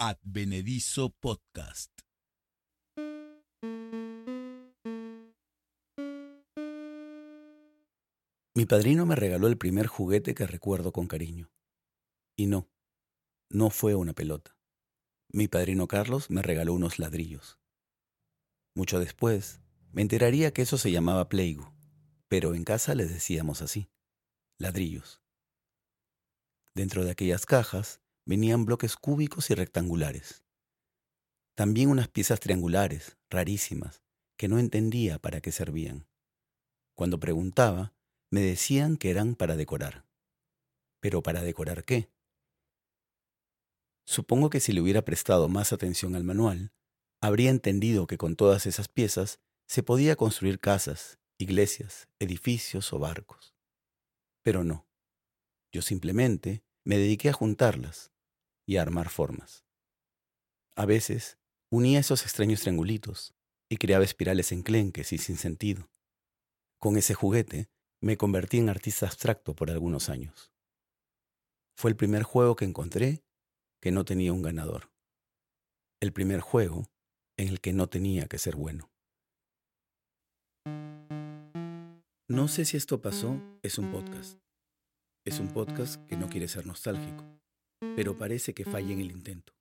Advenedizo Podcast. Mi padrino me regaló el primer juguete que recuerdo con cariño. Y no, no fue una pelota. Mi padrino Carlos me regaló unos ladrillos. Mucho después, me enteraría que eso se llamaba pleigo, pero en casa les decíamos así, ladrillos. Dentro de aquellas cajas venían bloques cúbicos y rectangulares. También unas piezas triangulares, rarísimas, que no entendía para qué servían. Cuando preguntaba, me decían que eran para decorar. ¿Pero para decorar qué? Supongo que si le hubiera prestado más atención al manual, habría entendido que con todas esas piezas se podía construir casas, iglesias, edificios o barcos. Pero no. Yo simplemente me dediqué a juntarlas y armar formas. A veces unía esos extraños triangulitos y creaba espirales enclenques y sin sentido. Con ese juguete me convertí en artista abstracto por algunos años. Fue el primer juego que encontré que no tenía un ganador. El primer juego en el que no tenía que ser bueno. No sé si esto pasó es un podcast. Es un podcast que no quiere ser nostálgico, pero parece que falla en el intento.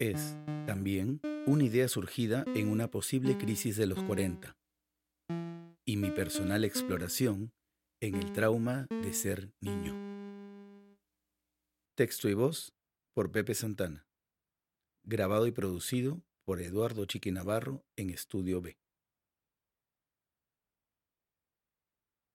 Es, también, una idea surgida en una posible crisis de los 40 y mi personal exploración en el trauma de ser niño. Texto y voz por Pepe Santana. Grabado y producido por Eduardo Chiqui Navarro en Estudio B.